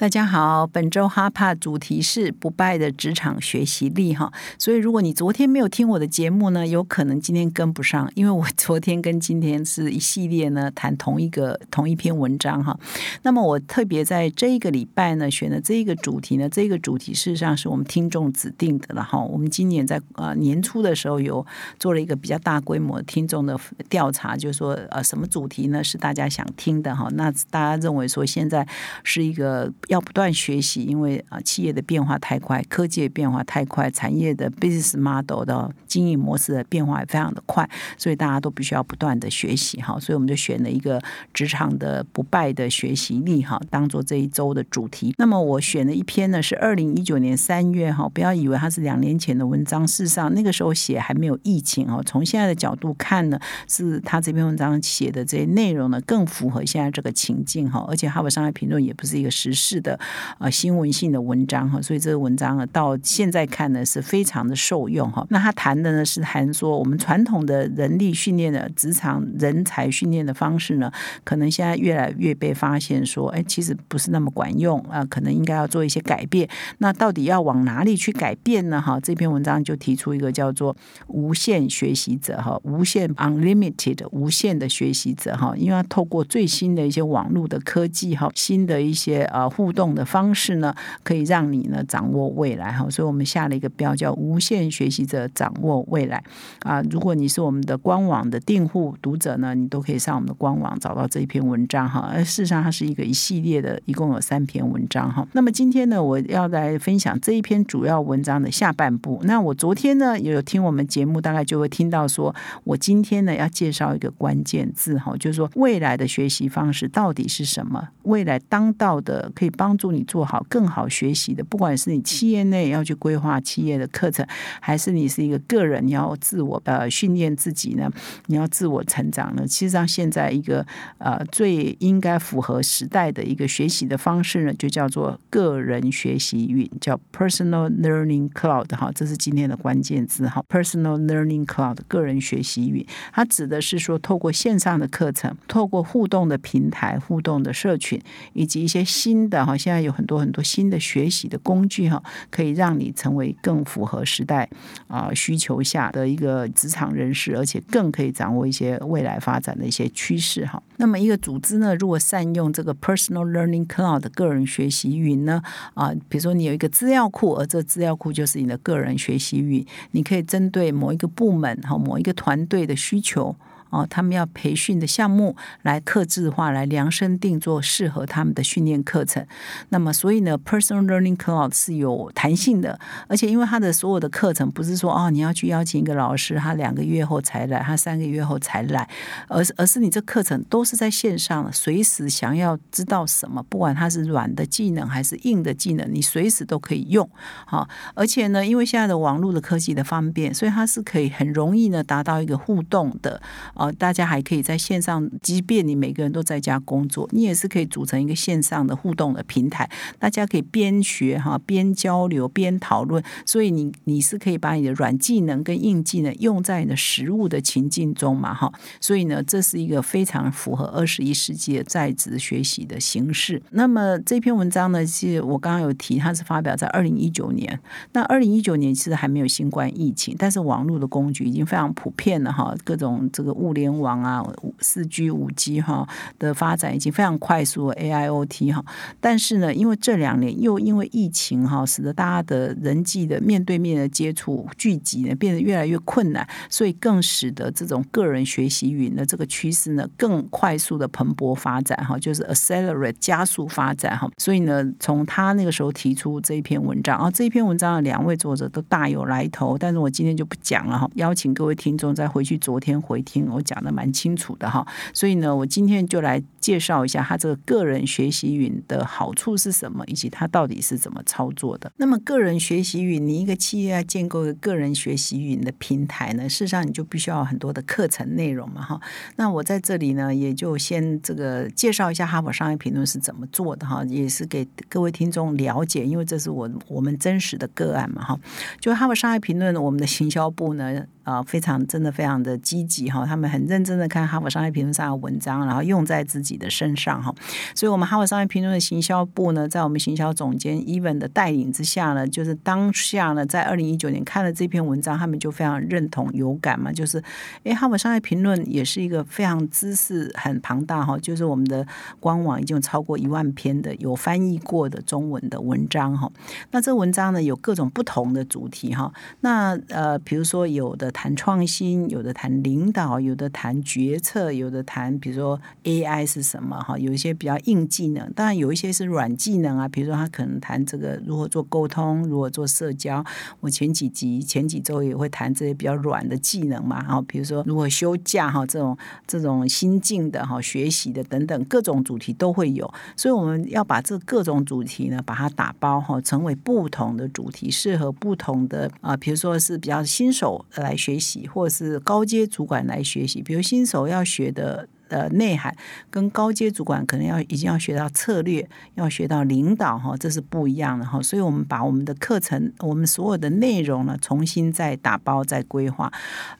大家好，本周哈帕主题是不败的职场学习力哈，所以如果你昨天没有听我的节目呢，有可能今天跟不上，因为我昨天跟今天是一系列呢谈同一个同一篇文章哈。那么我特别在这一个礼拜呢选的这一个主题呢，这个主题事实上是我们听众指定的了哈。我们今年在呃年初的时候有做了一个比较大规模听众的调查，就是说呃什么主题呢是大家想听的哈？那大家认为说现在是一个。要不断学习，因为啊，企业的变化太快，科技的变化太快，产业的 business model 的经营模式的变化也非常的快，所以大家都必须要不断的学习哈。所以我们就选了一个职场的不败的学习力哈，当做这一周的主题。那么我选的一篇呢是二零一九年三月哈，不要以为它是两年前的文章，事实上那个时候写还没有疫情哦。从现在的角度看呢，是他这篇文章写的这些内容呢更符合现在这个情境哈，而且哈佛商业评论也不是一个时事。的啊新闻性的文章哈，所以这个文章呢，到现在看呢是非常的受用哈。那他谈的呢是谈说，我们传统的人力训练的职场人才训练的方式呢，可能现在越来越被发现说，哎，其实不是那么管用啊，可能应该要做一些改变。那到底要往哪里去改变呢？哈，这篇文章就提出一个叫做无限学习者哈，无限 unlimited 无限的学习者哈，因为透过最新的一些网络的科技哈，新的一些呃互动。动的方式呢，可以让你呢掌握未来哈，所以我们下了一个标叫“无限学习者掌握未来”啊。如果你是我们的官网的订户读者呢，你都可以上我们的官网找到这一篇文章哈。而事实上，它是一个一系列的，一共有三篇文章哈。那么今天呢，我要来分享这一篇主要文章的下半部。那我昨天呢有听我们节目，大概就会听到说，我今天呢要介绍一个关键字哈，就是说未来的学习方式到底是什么？未来当道的可以帮。助你做好更好学习的，不管是你企业内要去规划企业的课程，还是你是一个个人你要自我呃训练自己呢，你要自我成长呢。其实上现在一个呃最应该符合时代的一个学习的方式呢，就叫做个人学习云，叫 Personal Learning Cloud 哈，这是今天的关键字哈。Personal Learning Cloud 个人学习云，它指的是说透过线上的课程，透过互动的平台、互动的社群，以及一些新的然哈。现在有很多很多新的学习的工具哈，可以让你成为更符合时代啊需求下的一个职场人士，而且更可以掌握一些未来发展的一些趋势哈。那么一个组织呢，如果善用这个 Personal Learning Cloud 的个人学习云呢啊，比如说你有一个资料库，而这资料库就是你的个人学习云，你可以针对某一个部门哈、某一个团队的需求。哦，他们要培训的项目来克制化，来量身定做适合他们的训练课程。那么，所以呢，Personal Learning Cloud 是有弹性的，而且因为它的所有的课程不是说哦，你要去邀请一个老师，他两个月后才来，他三个月后才来，而是而是你这课程都是在线上，随时想要知道什么，不管它是软的技能还是硬的技能，你随时都可以用。好，而且呢，因为现在的网络的科技的方便，所以它是可以很容易呢达到一个互动的。哦，大家还可以在线上，即便你每个人都在家工作，你也是可以组成一个线上的互动的平台，大家可以边学哈边交流边讨论，所以你你是可以把你的软技能跟硬技能用在你的实物的情境中嘛哈，所以呢，这是一个非常符合二十一世纪在职学习的形式。那么这篇文章呢，是我刚刚有提，它是发表在二零一九年，那二零一九年其实还没有新冠疫情，但是网络的工具已经非常普遍了哈，各种这个物。互联网啊，四 G、五 G 哈的发展已经非常快速，AIoT 哈。但是呢，因为这两年又因为疫情哈，使得大家的人际的面对面的接触聚集呢变得越来越困难，所以更使得这种个人学习云的这个趋势呢更快速的蓬勃发展哈，就是 accelerate 加速发展哈。所以呢，从他那个时候提出这一篇文章啊，这一篇文章的两位作者都大有来头，但是我今天就不讲了哈，邀请各位听众再回去昨天回听我。讲的蛮清楚的哈。所以呢，我今天就来介绍一下他这个个人学习云的好处是什么，以及它到底是怎么操作的。那么，个人学习云，你一个企业要建构一个个人学习云的平台呢，事实上你就必须要很多的课程内容嘛哈。那我在这里呢，也就先这个介绍一下哈佛商业评论是怎么做的哈，也是给各位听众了解，因为这是我我们真实的个案嘛哈。就哈佛商业评论，我们的行销部呢。啊，非常真的非常的积极哈，他们很认真的看《哈佛商业评论》上的文章，然后用在自己的身上哈。所以，我们《哈佛商业评论》的行销部呢，在我们行销总监 Even 的带领之下呢，就是当下呢，在二零一九年看了这篇文章，他们就非常认同有感嘛，就是哎，《哈佛商业评论》也是一个非常知识很庞大哈，就是我们的官网已经有超过一万篇的有翻译过的中文的文章哈。那这文章呢，有各种不同的主题哈。那呃，比如说有的。谈创新，有的谈领导，有的谈决策，有的谈，比如说 AI 是什么哈，有一些比较硬技能，当然有一些是软技能啊，比如说他可能谈这个如何做沟通，如何做社交。我前几集、前几周也会谈这些比较软的技能嘛，哈比如说如何休假哈，这种这种心境的哈，学习的等等各种主题都会有，所以我们要把这各种主题呢，把它打包哈，成为不同的主题，适合不同的啊，比如说是比较新手来学。习，或者是高阶主管来学习，比如新手要学的。的内涵跟高阶主管可能要已经要学到策略，要学到领导哈，这是不一样的哈。所以我们把我们的课程，我们所有的内容呢，重新再打包、再规划。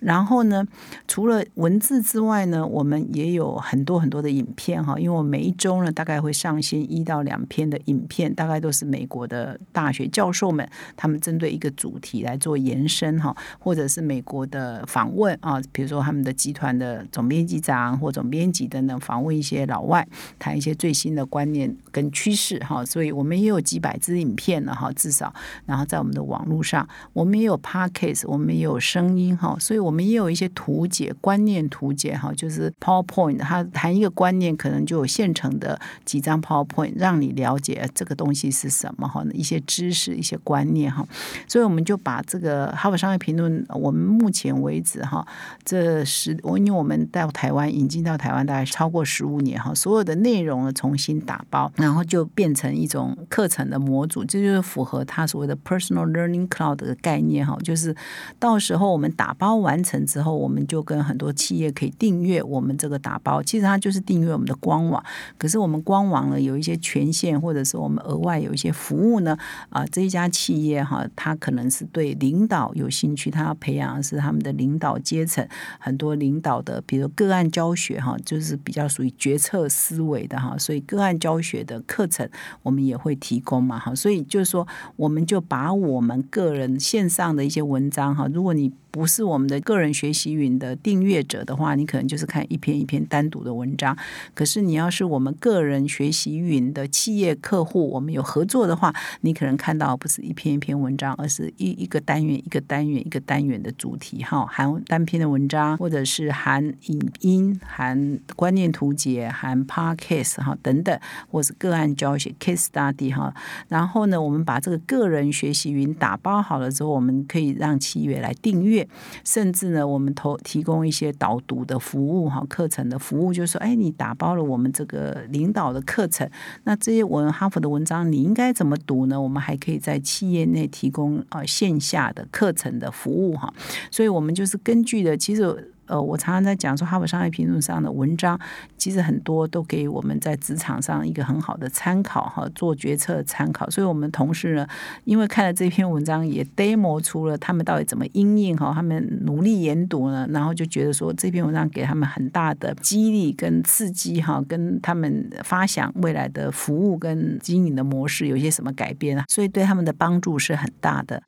然后呢，除了文字之外呢，我们也有很多很多的影片哈。因为我每一周呢，大概会上线一到两篇的影片，大概都是美国的大学教授们他们针对一个主题来做延伸哈，或者是美国的访问啊，比如说他们的集团的总编辑长或总编。编辑等等访问一些老外，谈一些最新的观念跟趋势哈，所以我们也有几百支影片了哈，至少，然后在我们的网络上，我们也有 podcast，我们也有声音哈，所以我们也有一些图解观念图解哈，就是 PowerPoint，它谈一个观念，可能就有现成的几张 PowerPoint，让你了解这个东西是什么哈，一些知识一些观念哈，所以我们就把这个《哈佛商业评论》，我们目前为止哈，这十我因为我们到台湾引进到台。台湾大概超过十五年哈，所有的内容呢重新打包，然后就变成一种课程的模组，这就是符合他所谓的 personal learning cloud 的概念哈。就是到时候我们打包完成之后，我们就跟很多企业可以订阅我们这个打包。其实它就是订阅我们的官网，可是我们官网呢有一些权限，或者是我们额外有一些服务呢啊，这一家企业哈，它可能是对领导有兴趣，他要培养的是他们的领导阶层，很多领导的，比如个案教学哈。就是比较属于决策思维的哈，所以个案教学的课程我们也会提供嘛哈，所以就是说，我们就把我们个人线上的一些文章哈，如果你。不是我们的个人学习云的订阅者的话，你可能就是看一篇一篇单独的文章。可是你要是我们个人学习云的企业客户，我们有合作的话，你可能看到不是一篇一篇文章，而是一一个单元一个单元一个单元的主题哈，含单篇的文章，或者是含影音、含观念图解、含 podcast 哈等等，或是个案教学 case study 哈。然后呢，我们把这个个人学习云打包好了之后，我们可以让企业来订阅。甚至呢，我们投提供一些导读的服务哈，课程的服务，就是说，哎，你打包了我们这个领导的课程，那这些文哈佛的文章你应该怎么读呢？我们还可以在企业内提供啊线下的课程的服务哈，所以我们就是根据的，其实。呃，我常常在讲说，《哈佛商业评论》上的文章，其实很多都给我们在职场上一个很好的参考哈，做决策参考。所以，我们同事呢，因为看了这篇文章，也 demo 出了他们到底怎么应应哈，他们努力研读呢，然后就觉得说，这篇文章给他们很大的激励跟刺激哈，跟他们发想未来的服务跟经营的模式有一些什么改变啊，所以对他们的帮助是很大的。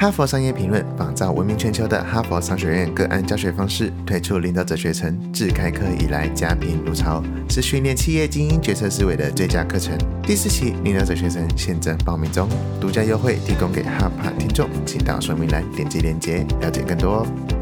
哈佛商业评论仿照闻名全球的哈佛商学院个案教学方式，推出领导者学程，自开课以来家贫如潮，是训练企业精英决策思维的最佳课程。第四期领导者学程现正报名中，独家优惠提供给哈帕听众，请到说明栏点击链接了解更多哦。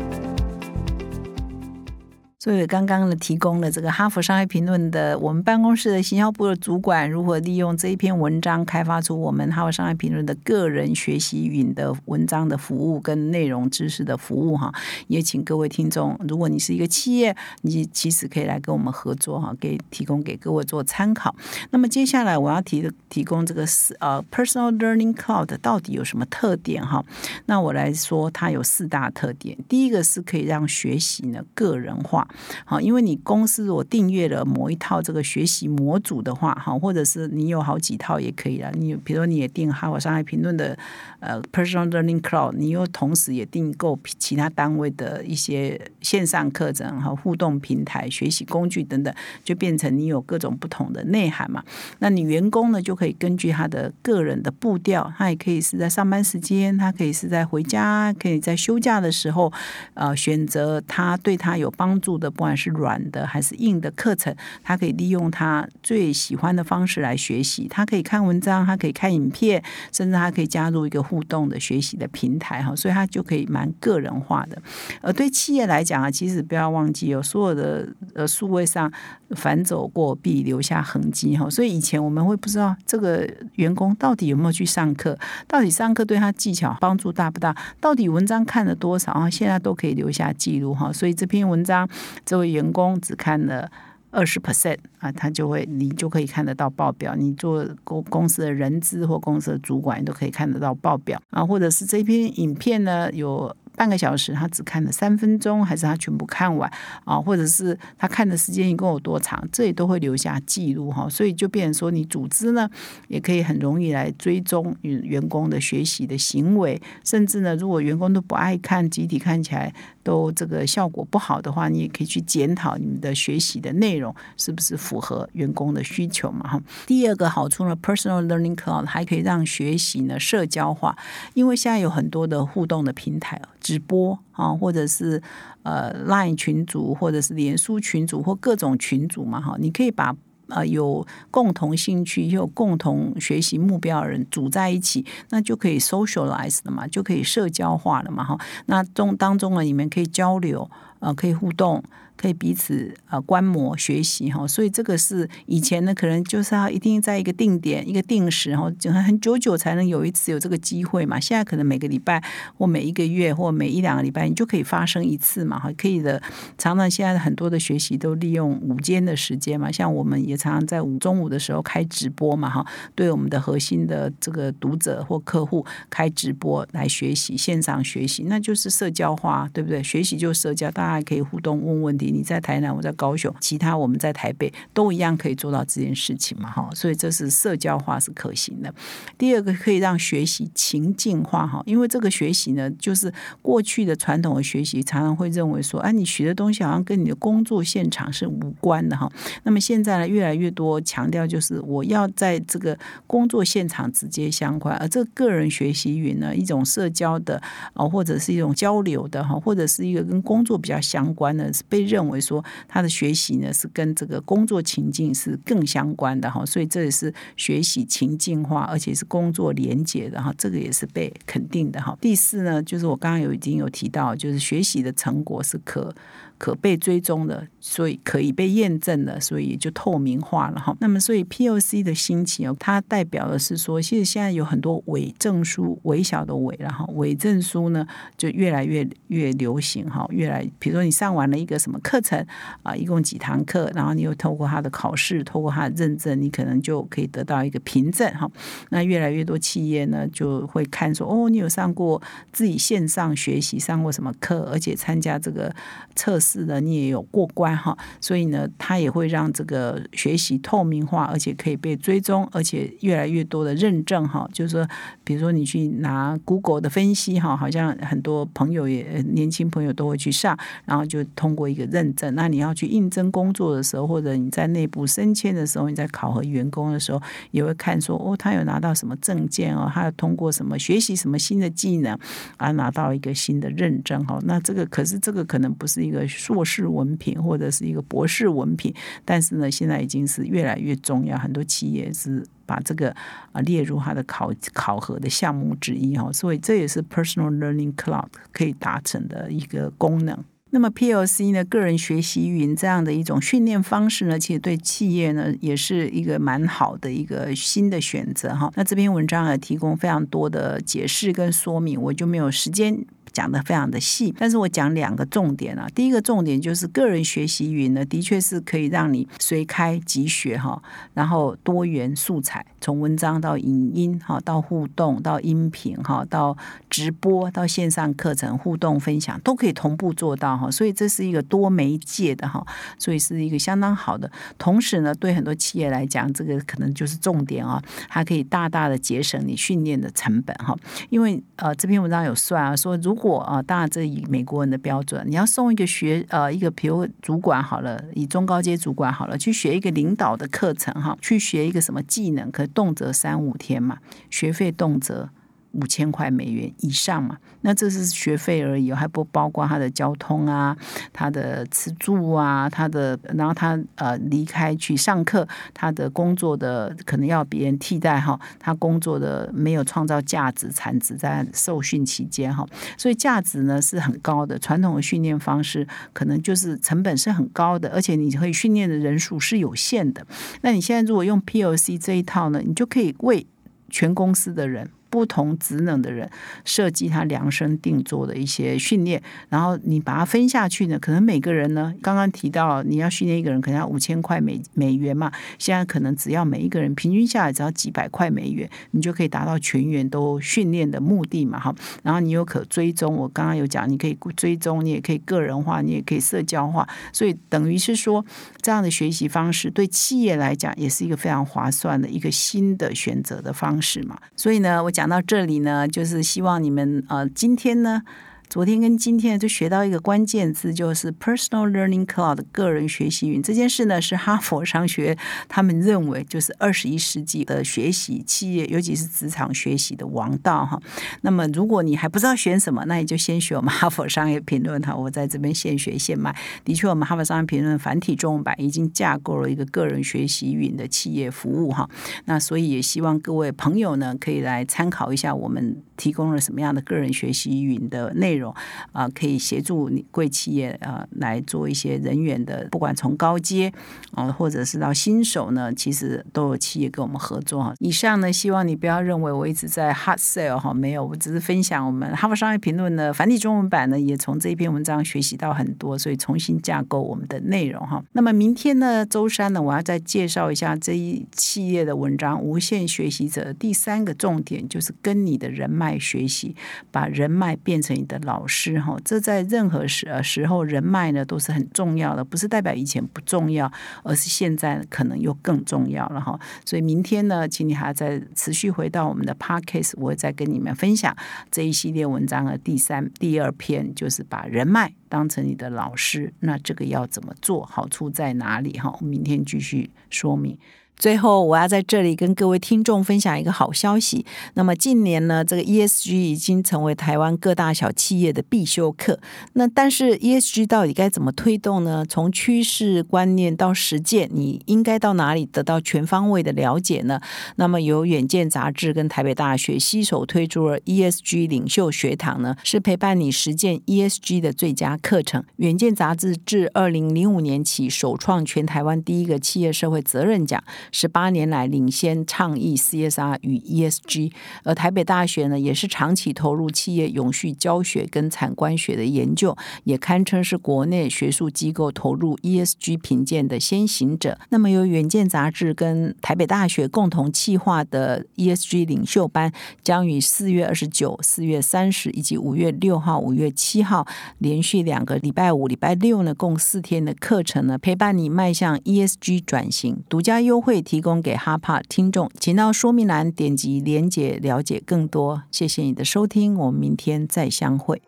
所以刚刚呢，提供了这个《哈佛商业评论》的我们办公室的行销部的主管如何利用这一篇文章，开发出我们《哈佛商业评论》的个人学习云的文章的服务跟内容知识的服务哈。也请各位听众，如果你是一个企业，你其实可以来跟我们合作哈，给提供给各位做参考。那么接下来我要提的提供这个是呃，Personal Learning Cloud 到底有什么特点哈？那我来说，它有四大特点。第一个是可以让学习呢个人化。好，因为你公司如果订阅了某一套这个学习模组的话，哈，或者是你有好几套也可以了。你比如说你也订哈佛商业评论的呃 Personal Learning Cloud，你又同时也订购其他单位的一些线上课程和互动平台、学习工具等等，就变成你有各种不同的内涵嘛。那你员工呢就可以根据他的个人的步调，他也可以是在上班时间，他可以是在回家，可以在休假的时候，呃，选择他对他有帮助的。不管是软的还是硬的课程，他可以利用他最喜欢的方式来学习。他可以看文章，他可以看影片，甚至他可以加入一个互动的学习的平台哈，所以他就可以蛮个人化的。而对企业来讲啊，其实不要忘记哦所有的呃数位上反走过必留下痕迹哈。所以以前我们会不知道这个员工到底有没有去上课，到底上课对他技巧帮助大不大，到底文章看了多少啊？现在都可以留下记录哈。所以这篇文章。这位员工只看了二十 percent 啊，他就会你就可以看得到报表。你做公公司的人资或公司的主管，你都可以看得到报表啊。或者是这篇影片呢有。半个小时，他只看了三分钟，还是他全部看完啊？或者是他看的时间一共有多长？这也都会留下记录哈。所以就变成说，你组织呢也可以很容易来追踪员工的学习的行为，甚至呢，如果员工都不爱看，集体看起来都这个效果不好的话，你也可以去检讨你们的学习的内容是不是符合员工的需求嘛哈。第二个好处呢，Personal Learning Cloud 还可以让学习呢社交化，因为现在有很多的互动的平台。直播啊，或者是呃 Line 群组，或者是脸书群组，或各种群组嘛，哈，你可以把啊有共同兴趣又有共同学习目标的人组在一起，那就可以 socialize 了嘛，就可以社交化了嘛，哈。那中当中呢，你们可以交流，呃，可以互动。可以彼此呃观摩学习哈，所以这个是以前呢，可能就是要一定在一个定点、一个定时然后，就很久久才能有一次有这个机会嘛。现在可能每个礼拜或每一个月或每一两个礼拜，你就可以发生一次嘛哈，可以的。常常现在很多的学习都利用午间的时间嘛，像我们也常常在午中午的时候开直播嘛哈，对我们的核心的这个读者或客户开直播来学习线上学习，那就是社交化，对不对？学习就是社交，大家可以互动问问题。你在台南，我在高雄，其他我们在台北都一样可以做到这件事情嘛？哈，所以这是社交化是可行的。第二个可以让学习情境化哈，因为这个学习呢，就是过去的传统的学习常常会认为说，哎，你学的东西好像跟你的工作现场是无关的哈。那么现在呢，越来越多强调就是我要在这个工作现场直接相关，而这个个人学习云呢，一种社交的啊，或者是一种交流的哈，或者是一个跟工作比较相关的，是被认。认为说他的学习呢是跟这个工作情境是更相关的哈，所以这也是学习情境化，而且是工作连结的哈，这个也是被肯定的哈。第四呢，就是我刚刚有已经有提到，就是学习的成果是可。可被追踪的，所以可以被验证的，所以就透明化了哈。那么，所以 POC 的兴起哦，它代表的是说，其实现在有很多伪证书，微小的伪然后。伪证书呢，就越来越越流行哈。越来，比如说你上完了一个什么课程啊，一共几堂课，然后你又透过他的考试，透过他的认证，你可能就可以得到一个凭证哈。那越来越多企业呢，就会看说，哦，你有上过自己线上学习，上过什么课，而且参加这个测试。是的，你也有过关哈，所以呢，它也会让这个学习透明化，而且可以被追踪，而且越来越多的认证哈。就是说，比如说你去拿 Google 的分析哈，好像很多朋友也年轻朋友都会去上，然后就通过一个认证。那你要去应征工作的时候，或者你在内部升迁的时候，你在考核员工的时候，也会看说哦，他有拿到什么证件哦，他有通过什么学习什么新的技能而拿到一个新的认证哈。那这个可是这个可能不是一个。硕士文凭或者是一个博士文凭，但是呢，现在已经是越来越重要，很多企业是把这个啊列入它的考考核的项目之一哈，所以这也是 Personal Learning Cloud 可以达成的一个功能。那么 PLC 呢，个人学习云这样的一种训练方式呢，其实对企业呢也是一个蛮好的一个新的选择哈。那这篇文章也提供非常多的解释跟说明，我就没有时间。讲的非常的细，但是我讲两个重点啊。第一个重点就是个人学习云呢，的确是可以让你随开即学哈，然后多元素材，从文章到影音哈，到互动到音频哈，到直播到线上课程互动分享都可以同步做到哈，所以这是一个多媒介的哈，所以是一个相当好的。同时呢，对很多企业来讲，这个可能就是重点啊，它可以大大的节省你训练的成本哈，因为呃这篇文章有算啊，说如果我啊，当然这以美国人的标准，你要送一个学呃一个，比如主管好了，以中高阶主管好了，去学一个领导的课程哈，去学一个什么技能，可动辄三五天嘛，学费动辄。五千块美元以上嘛，那这是学费而已，还不包括他的交通啊、他的吃住啊、他的，然后他呃离开去上课，他的工作的可能要别人替代哈，他工作的没有创造价值产值在受训期间哈，所以价值呢是很高的。传统的训练方式可能就是成本是很高的，而且你可以训练的人数是有限的。那你现在如果用 P O C 这一套呢，你就可以为全公司的人。不同职能的人设计他量身定做的一些训练，然后你把它分下去呢，可能每个人呢，刚刚提到你要训练一个人，可能要五千块美美元嘛，现在可能只要每一个人平均下来只要几百块美元，你就可以达到全员都训练的目的嘛，哈。然后你又可追踪，我刚刚有讲，你可以追踪，你也可以个人化，你也可以社交化，所以等于是说这样的学习方式对企业来讲也是一个非常划算的一个新的选择的方式嘛。所以呢，我讲。到这里呢，就是希望你们呃，今天呢。昨天跟今天就学到一个关键字，就是 personal learning cloud 个人学习云这件事呢，是哈佛商学他们认为就是二十一世纪的学习企业，尤其是职场学习的王道哈。那么如果你还不知道选什么，那你就先学我们哈佛商业评论哈。我在这边现学现卖。的确，我们哈佛商业评论繁体中文版已经架构了一个个人学习云的企业服务哈。那所以也希望各位朋友呢，可以来参考一下我们提供了什么样的个人学习云的内容。内容啊，可以协助你贵企业啊来做一些人员的，不管从高阶啊，或者是到新手呢，其实都有企业跟我们合作哈。以上呢，希望你不要认为我一直在 hot sale 哈，没有，我只是分享我们哈佛商业评论的繁体中文版呢，也从这一篇文章学习到很多，所以重新架构我们的内容哈。那么明天呢，周三呢，我要再介绍一下这一系列的文章《无限学习者》第三个重点就是跟你的人脉学习，把人脉变成你的。老师哈，这在任何时时候人脉呢都是很重要的，不是代表以前不重要，而是现在可能又更重要了哈。所以明天呢，请你还要再持续回到我们的 podcast，我会再跟你们分享这一系列文章的第三、第二篇，就是把人脉当成你的老师，那这个要怎么做？好处在哪里？哈，明天继续说明。最后，我要在这里跟各位听众分享一个好消息。那么近年呢，这个 ESG 已经成为台湾各大小企业的必修课。那但是 ESG 到底该怎么推动呢？从趋势观念到实践，你应该到哪里得到全方位的了解呢？那么由远见杂志跟台北大学携手推出了 ESG 领袖学堂呢，是陪伴你实践 ESG 的最佳课程。远见杂志自二零零五年起首创全台湾第一个企业社会责任奖。十八年来领先倡议 CSR 与 ESG，而台北大学呢，也是长期投入企业永续教学跟产官学的研究，也堪称是国内学术机构投入 ESG 评鉴的先行者。那么由远见杂志跟台北大学共同企划的 ESG 领袖班，将于四月二十九、四月三十以及五月六号、五月七号连续两个礼拜五、礼拜六呢，共四天的课程呢，陪伴你迈向 ESG 转型，独家优惠。提供给哈帕听众，请到说明栏点击连结了解更多。谢谢你的收听，我们明天再相会。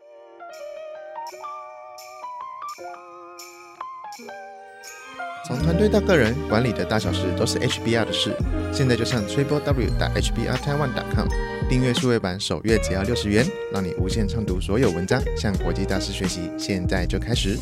从团队到个人，管理的大小事都是 HBR 的事。现在就上 triple w 打 hbr taiwan 点 com 订阅数位版，首月只要六十元，让你无限畅读所有文章，向国际大师学习。现在就开始。